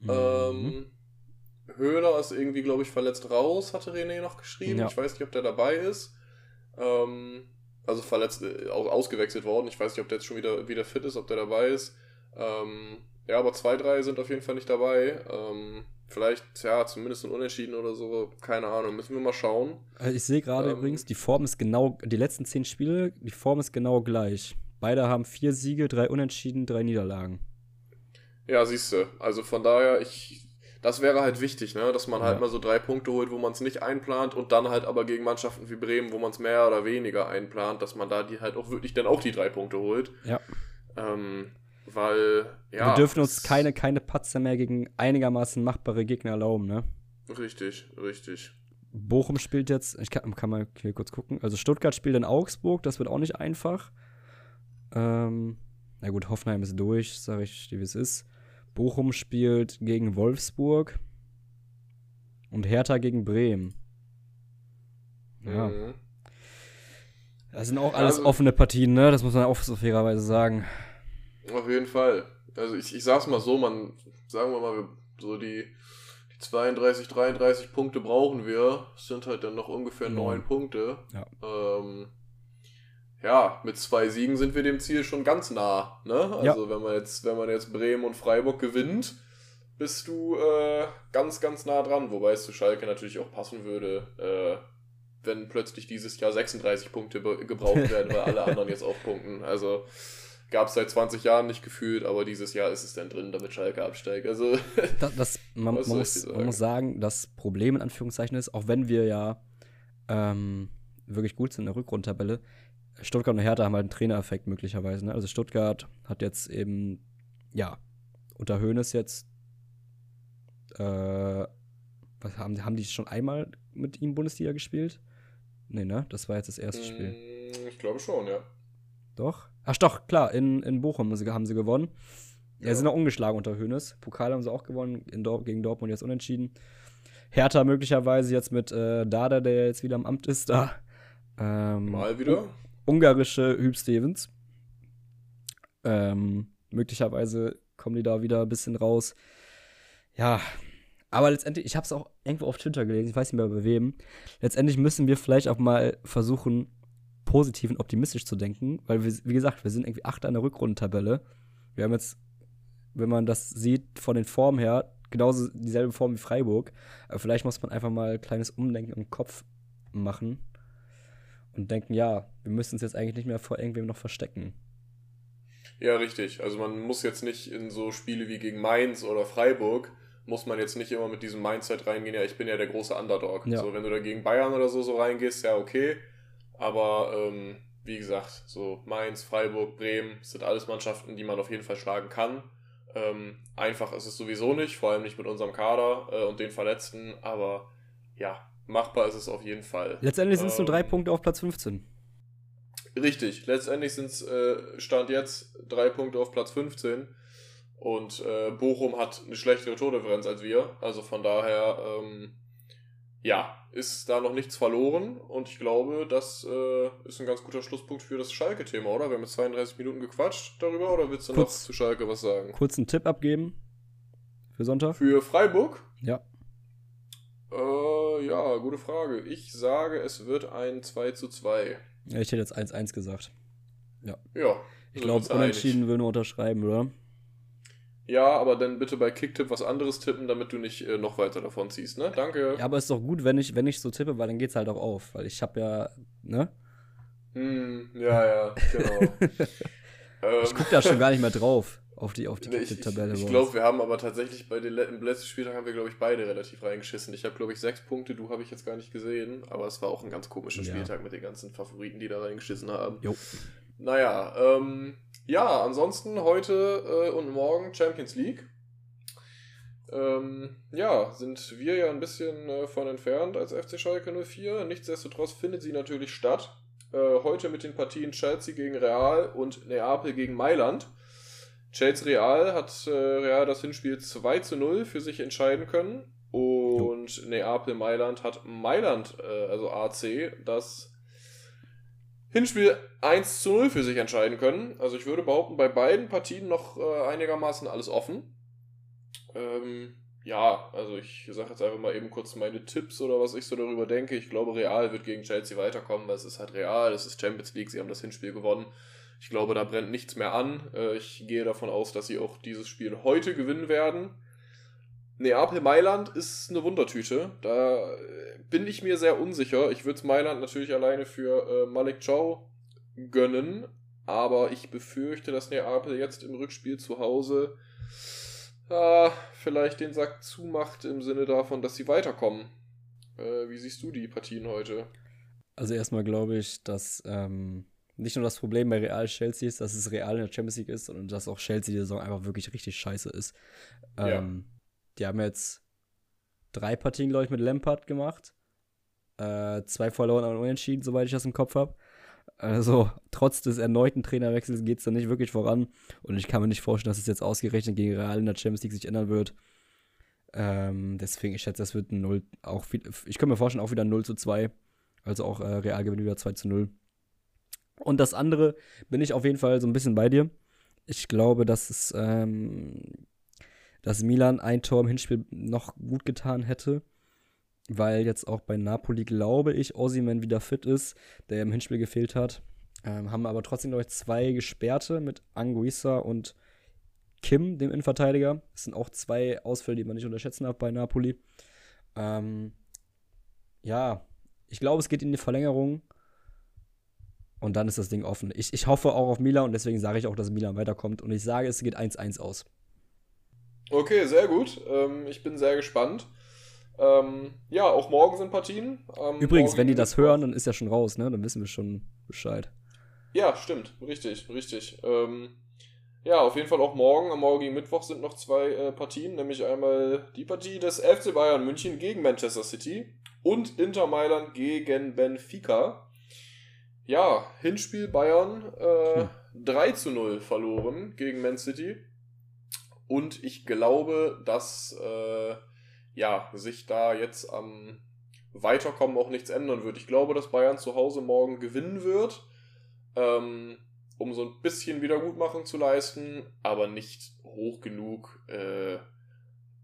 S2: Mhm. Ähm, Höhler ist irgendwie, glaube ich, verletzt raus, hatte René noch geschrieben. Ja. Ich weiß nicht, ob der dabei ist. Ähm, also verletzt, äh, ausgewechselt worden. Ich weiß nicht, ob der jetzt schon wieder, wieder fit ist, ob der dabei ist. Ähm, ja, aber zwei, drei sind auf jeden Fall nicht dabei. Ähm, vielleicht, ja, zumindest ein Unentschieden oder so. Keine Ahnung, müssen wir mal schauen.
S3: Also ich sehe gerade ähm, übrigens, die Form ist genau, die letzten zehn Spiele, die Form ist genau gleich. Beide haben vier Siege, drei Unentschieden, drei Niederlagen.
S2: Ja, siehst du. Also von daher, ich das wäre halt wichtig, ne? dass man halt ja. mal so drei Punkte holt, wo man es nicht einplant und dann halt aber gegen Mannschaften wie Bremen, wo man es mehr oder weniger einplant, dass man da die halt auch wirklich dann auch die drei Punkte holt.
S3: Ja.
S2: Ähm, weil, ja.
S3: Wir dürfen uns keine, keine Patzer mehr gegen einigermaßen machbare Gegner erlauben, ne?
S2: Richtig, richtig.
S3: Bochum spielt jetzt, ich kann, kann mal hier kurz gucken. Also Stuttgart spielt in Augsburg, das wird auch nicht einfach. Ähm, na gut, Hoffenheim ist durch, sage ich wie es ist. Bochum spielt gegen Wolfsburg und Hertha gegen Bremen. Ja. Mhm. Das sind auch alles also, offene Partien, ne? Das muss man auch so fairerweise sagen.
S2: Auf jeden Fall. Also ich, ich sag's mal so, man, sagen wir mal, so die, die 32, 33 Punkte brauchen wir. Das sind halt dann noch ungefähr neun Punkte.
S3: Ja.
S2: Ähm, ja, mit zwei Siegen sind wir dem Ziel schon ganz nah. Ne? Also ja. wenn man jetzt, wenn man jetzt Bremen und Freiburg gewinnt, bist du äh, ganz, ganz nah dran, wobei es zu Schalke natürlich auch passen würde, äh, wenn plötzlich dieses Jahr 36 Punkte gebraucht werden, weil alle (laughs) anderen jetzt auch punkten. Also gab es seit 20 Jahren nicht gefühlt, aber dieses Jahr ist es dann drin, damit Schalke absteigt. Also (laughs)
S3: das, das man, man, muss, sagen? man, muss, sagen, das Problem in Anführungszeichen ist, auch wenn wir ja ähm, wirklich gut sind in der Rückrundtabelle, Stuttgart und Hertha haben halt einen Trainereffekt möglicherweise. Ne? Also Stuttgart hat jetzt eben, ja, unter Hoeneß jetzt, äh, was haben, haben die schon einmal mit ihm Bundesliga gespielt? Nee, ne? Das war jetzt das erste Spiel.
S2: Mm, ich glaube schon, ja.
S3: Doch? Ach doch, klar, in, in Bochum haben sie gewonnen. Ja, ja sind auch ungeschlagen unter Hönes. Pokal haben sie auch gewonnen, Dor gegen Dortmund jetzt unentschieden. Hertha möglicherweise jetzt mit äh, Dada, der jetzt wieder am Amt ist, da.
S2: Ähm, Mal wieder.
S3: Ungarische Hüb Stevens. Ähm, möglicherweise kommen die da wieder ein bisschen raus. Ja, aber letztendlich, ich habe es auch irgendwo auf Twitter gelesen, ich weiß nicht mehr bei wem. Letztendlich müssen wir vielleicht auch mal versuchen, positiv und optimistisch zu denken, weil wir, wie gesagt, wir sind irgendwie Achter in der Rückrundentabelle. Wir haben jetzt, wenn man das sieht, von den Formen her, genauso dieselbe Form wie Freiburg. Aber vielleicht muss man einfach mal ein kleines Umdenken im Kopf machen und denken, ja, wir müssen uns jetzt eigentlich nicht mehr vor irgendwem noch verstecken.
S2: Ja, richtig. Also man muss jetzt nicht in so Spiele wie gegen Mainz oder Freiburg muss man jetzt nicht immer mit diesem Mindset reingehen, ja, ich bin ja der große Underdog. Ja. So, wenn du da gegen Bayern oder so, so reingehst, ja, okay. Aber ähm, wie gesagt, so Mainz, Freiburg, Bremen sind alles Mannschaften, die man auf jeden Fall schlagen kann. Ähm, einfach ist es sowieso nicht, vor allem nicht mit unserem Kader äh, und den Verletzten, aber ja, machbar ist es auf jeden Fall.
S3: Letztendlich sind es ähm, nur drei Punkte auf Platz 15.
S2: Richtig, letztendlich sind es äh, Stand jetzt drei Punkte auf Platz 15. Und äh, Bochum hat eine schlechtere Tordifferenz als wir. Also von daher, ähm, ja, ist da noch nichts verloren. Und ich glaube, das äh, ist ein ganz guter Schlusspunkt für das Schalke-Thema, oder? Wir haben jetzt 32 Minuten gequatscht darüber. Oder willst du Kurz, noch zu Schalke was sagen?
S3: Kurz einen Tipp abgeben für Sonntag?
S2: Für Freiburg?
S3: Ja.
S2: Äh, ja, gute Frage. Ich sage, es wird ein 2 zu 2.
S3: Ja, ich hätte jetzt 1-1 gesagt. Ja.
S2: Ja.
S3: Ich glaube, unentschieden will nur unterschreiben, oder?
S2: Ja, aber dann bitte bei Kicktip was anderes tippen, damit du nicht äh, noch weiter davon ziehst, ne? Danke.
S3: Ja, aber ist doch gut, wenn ich, wenn ich so tippe, weil dann geht's halt auch auf. Weil ich habe ja, ne?
S2: Hm, ja, ja, genau.
S3: ähm, (laughs) ich guck da schon gar nicht mehr drauf auf die, auf die Kicktip-Tabelle.
S2: Ich, ich, ich glaube, wir haben aber tatsächlich bei den im letzten Spieltag haben wir, glaube ich, beide relativ reingeschissen. Ich habe, glaube ich, sechs Punkte, du habe ich jetzt gar nicht gesehen, aber es war auch ein ganz komischer ja. Spieltag mit den ganzen Favoriten, die da reingeschissen haben. Jo. Naja, ähm, ja, ansonsten heute äh, und morgen Champions League. Ähm, ja, sind wir ja ein bisschen äh, von entfernt als FC Schalke 04. Nichtsdestotrotz findet sie natürlich statt. Äh, heute mit den Partien Chelsea gegen Real und Neapel gegen Mailand. Chelsea Real hat äh, Real das Hinspiel 2 zu 0 für sich entscheiden können. Und. Neapel Mailand hat Mailand, äh, also AC, das Hinspiel 1 zu 0 für sich entscheiden können. Also ich würde behaupten, bei beiden Partien noch äh, einigermaßen alles offen. Ähm, ja, also ich sage jetzt einfach mal eben kurz meine Tipps oder was ich so darüber denke. Ich glaube, Real wird gegen Chelsea weiterkommen, weil es ist halt Real, es ist Champions League, sie haben das Hinspiel gewonnen. Ich glaube, da brennt nichts mehr an. Äh, ich gehe davon aus, dass sie auch dieses Spiel heute gewinnen werden. Neapel Mailand ist eine Wundertüte. Da äh, bin ich mir sehr unsicher. Ich würde es Mailand natürlich alleine für äh, Malik Chow gönnen, aber ich befürchte, dass Neapel jetzt im Rückspiel zu Hause äh, vielleicht den Sack zumacht im Sinne davon, dass sie weiterkommen. Äh, wie siehst du die Partien heute?
S3: Also erstmal glaube ich, dass ähm, nicht nur das Problem bei Real Chelsea ist, dass es Real in der Champions League ist, sondern dass auch Chelsea die Saison einfach wirklich richtig scheiße ist. Ähm, ja die haben jetzt drei Partien, glaube ich, mit Lampard gemacht. Äh, zwei verloren und unentschieden, soweit ich das im Kopf habe. Also, trotz des erneuten Trainerwechsels geht es da nicht wirklich voran. Und ich kann mir nicht vorstellen, dass es jetzt ausgerechnet gegen Real in der Champions League sich ändern wird. Ähm, deswegen, ich schätze, das wird ein 0, auch viel, ich kann mir vorstellen, auch wieder 0 zu 2. Also auch äh, Real gewinnt wieder 2 zu 0. Und das andere bin ich auf jeden Fall so ein bisschen bei dir. Ich glaube, dass es ähm, dass Milan ein Tor im Hinspiel noch gut getan hätte, weil jetzt auch bei Napoli, glaube ich, Ossiman wieder fit ist, der im Hinspiel gefehlt hat. Ähm, haben aber trotzdem, glaube ich, zwei Gesperrte mit Anguissa und Kim, dem Innenverteidiger. Das sind auch zwei Ausfälle, die man nicht unterschätzen darf bei Napoli. Ähm, ja, ich glaube, es geht in die Verlängerung. Und dann ist das Ding offen. Ich, ich hoffe auch auf Milan und deswegen sage ich auch, dass Milan weiterkommt. Und ich sage, es geht 1-1 aus.
S2: Okay, sehr gut. Ähm, ich bin sehr gespannt. Ähm, ja, auch morgen sind Partien.
S3: Ähm, Übrigens, wenn die das hören, dann ist ja schon raus, ne? Dann wissen wir schon Bescheid.
S2: Ja, stimmt. Richtig, richtig. Ähm, ja, auf jeden Fall auch morgen. Am morgigen Mittwoch sind noch zwei äh, Partien, nämlich einmal die Partie des FC Bayern München gegen Manchester City und Inter Mailand gegen Benfica. Ja, Hinspiel Bayern äh, hm. 3 zu 0 verloren gegen Man City. Und ich glaube, dass äh, ja, sich da jetzt am Weiterkommen auch nichts ändern wird. Ich glaube, dass Bayern zu Hause morgen gewinnen wird, ähm, um so ein bisschen Wiedergutmachung zu leisten, aber nicht hoch genug, äh,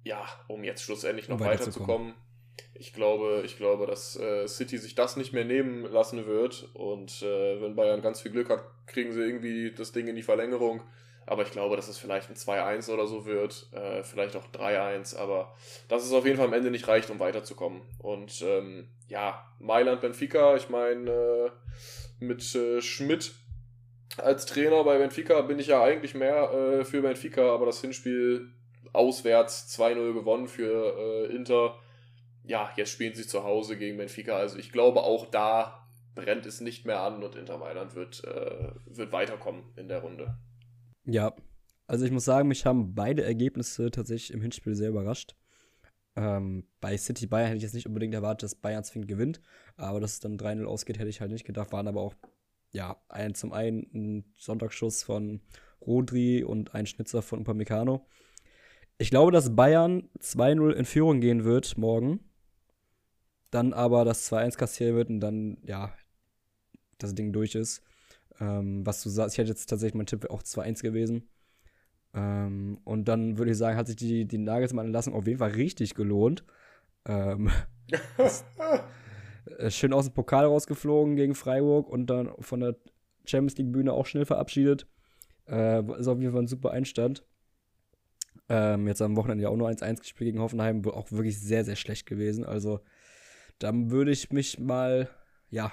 S2: ja, um jetzt schlussendlich noch um weiterzukommen. Weiter ich glaube, ich glaube, dass äh, City sich das nicht mehr nehmen lassen wird. Und äh, wenn Bayern ganz viel Glück hat, kriegen sie irgendwie das Ding in die Verlängerung. Aber ich glaube, dass es vielleicht ein 2-1 oder so wird, äh, vielleicht auch 3-1, aber dass es auf jeden Fall am Ende nicht reicht, um weiterzukommen. Und ähm, ja, Mailand, Benfica, ich meine, äh, mit äh, Schmidt als Trainer bei Benfica bin ich ja eigentlich mehr äh, für Benfica, aber das Hinspiel auswärts 2-0 gewonnen für äh, Inter ja, jetzt spielen sie zu Hause gegen Benfica. Also ich glaube, auch da brennt es nicht mehr an und Inter Mailand wird, äh, wird weiterkommen in der Runde.
S3: Ja, also ich muss sagen, mich haben beide Ergebnisse tatsächlich im Hinspiel sehr überrascht. Ähm, bei City Bayern hätte ich jetzt nicht unbedingt erwartet, dass Bayern zwingend gewinnt, aber dass es dann 3-0 ausgeht, hätte ich halt nicht gedacht. Waren aber auch, ja, ein, zum einen ein Sonntagsschuss von Rodri und ein Schnitzer von Upamecano. Ich glaube, dass Bayern 2-0 in Führung gehen wird morgen dann aber das 2-1 kassieren wird und dann, ja, das Ding durch ist. Ähm, was du sagst, ich hätte jetzt tatsächlich mein Tipp auch 2-1 gewesen. Ähm, und dann würde ich sagen, hat sich die, die Nagelsmann-Entlassung auf jeden Fall richtig gelohnt. Ähm, (laughs) ist, äh, schön aus dem Pokal rausgeflogen gegen Freiburg und dann von der Champions League-Bühne auch schnell verabschiedet. Äh, ist auf jeden Fall ein super Einstand. Ähm, jetzt am Wochenende ja auch nur 1-1 gespielt gegen Hoffenheim, auch wirklich sehr, sehr schlecht gewesen. Also dann würde ich mich mal, ja,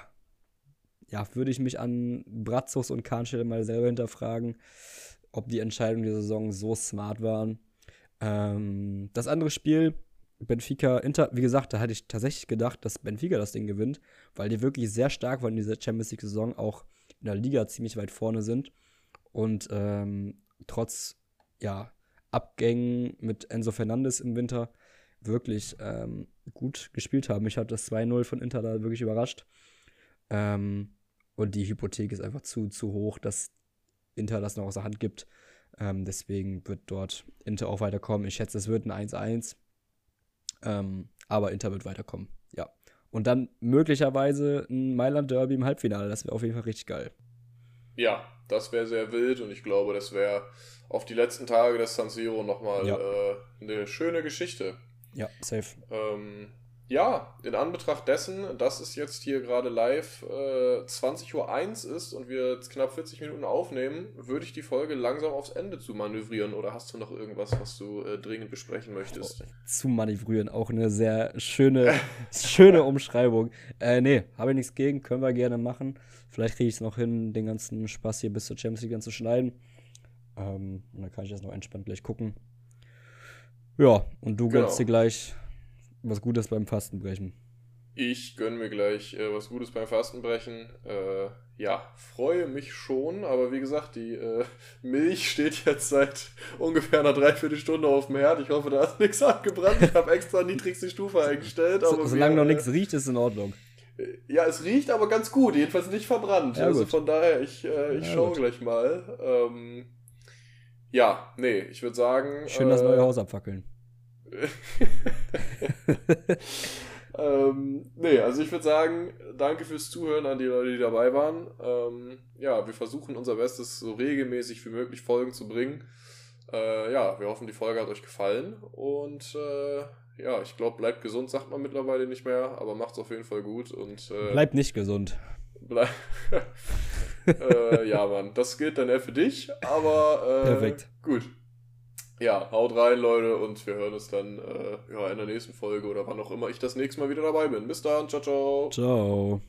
S3: ja, würde ich mich an Bratzos und Kahnstelle mal selber hinterfragen, ob die Entscheidungen der Saison so smart waren. Ähm, das andere Spiel, Benfica Inter, wie gesagt, da hatte ich tatsächlich gedacht, dass Benfica das Ding gewinnt, weil die wirklich sehr stark waren in dieser Champions League-Saison, auch in der Liga ziemlich weit vorne sind. Und ähm, trotz ja, Abgängen mit Enzo Fernandes im Winter wirklich ähm, gut gespielt haben. Mich hat das 2-0 von Inter da wirklich überrascht. Ähm, und die Hypothek ist einfach zu, zu hoch, dass Inter das noch aus der Hand gibt. Ähm, deswegen wird dort Inter auch weiterkommen. Ich schätze, es wird ein 1-1. Ähm, aber Inter wird weiterkommen. Ja. Und dann möglicherweise ein Mailand-Derby im Halbfinale. Das wäre auf jeden Fall richtig geil.
S2: Ja, das wäre sehr wild und ich glaube, das wäre auf die letzten Tage des San Siro nochmal ja. äh, eine schöne Geschichte.
S3: Ja, safe.
S2: Ähm, ja, in Anbetracht dessen, dass es jetzt hier gerade live äh, 20.01 Uhr ist und wir jetzt knapp 40 Minuten aufnehmen, würde ich die Folge langsam aufs Ende zu manövrieren. Oder hast du noch irgendwas, was du äh, dringend besprechen möchtest? Oh,
S3: zu manövrieren, auch eine sehr schöne, (laughs) schöne Umschreibung. Äh, nee, habe ich nichts gegen, können wir gerne machen. Vielleicht kriege ich es noch hin, den ganzen Spaß hier bis zur Champions League zu schneiden. Ähm, und dann kann ich das noch entspannt gleich gucken. Ja, und du genau. gönnst dir gleich was Gutes beim Fastenbrechen.
S2: Ich gönne mir gleich äh, was Gutes beim Fastenbrechen. Äh, ja, freue mich schon, aber wie gesagt, die äh, Milch steht jetzt seit ungefähr einer Dreiviertelstunde auf dem Herd. Ich hoffe, da ist nichts abgebrannt. Ich habe extra niedrigste Stufe eingestellt.
S3: So, solange wir, noch nichts riecht, ist in Ordnung.
S2: Äh, ja, es riecht aber ganz gut, jedenfalls nicht verbrannt. Ja, also gut. von daher, ich, äh, ich ja, schaue gut. gleich mal. Ähm, ja, nee, ich würde sagen.
S3: Schön das neue äh, Haus abfackeln. (laughs)
S2: ähm, nee, also ich würde sagen, danke fürs Zuhören an die Leute, die dabei waren. Ähm, ja, wir versuchen unser Bestes, so regelmäßig wie möglich Folgen zu bringen. Äh, ja, wir hoffen, die Folge hat euch gefallen. Und äh, ja, ich glaube, bleibt gesund, sagt man mittlerweile nicht mehr, aber macht's auf jeden Fall gut. Und,
S3: äh, bleibt nicht gesund.
S2: Bleib (laughs) äh, ja, Mann, das gilt dann eher für dich, aber
S3: äh, Perfekt.
S2: gut. Ja, haut rein, Leute, und wir hören uns dann äh, ja, in der nächsten Folge oder wann auch immer ich das nächste Mal wieder dabei bin. Bis dann, ciao, ciao.
S3: Ciao.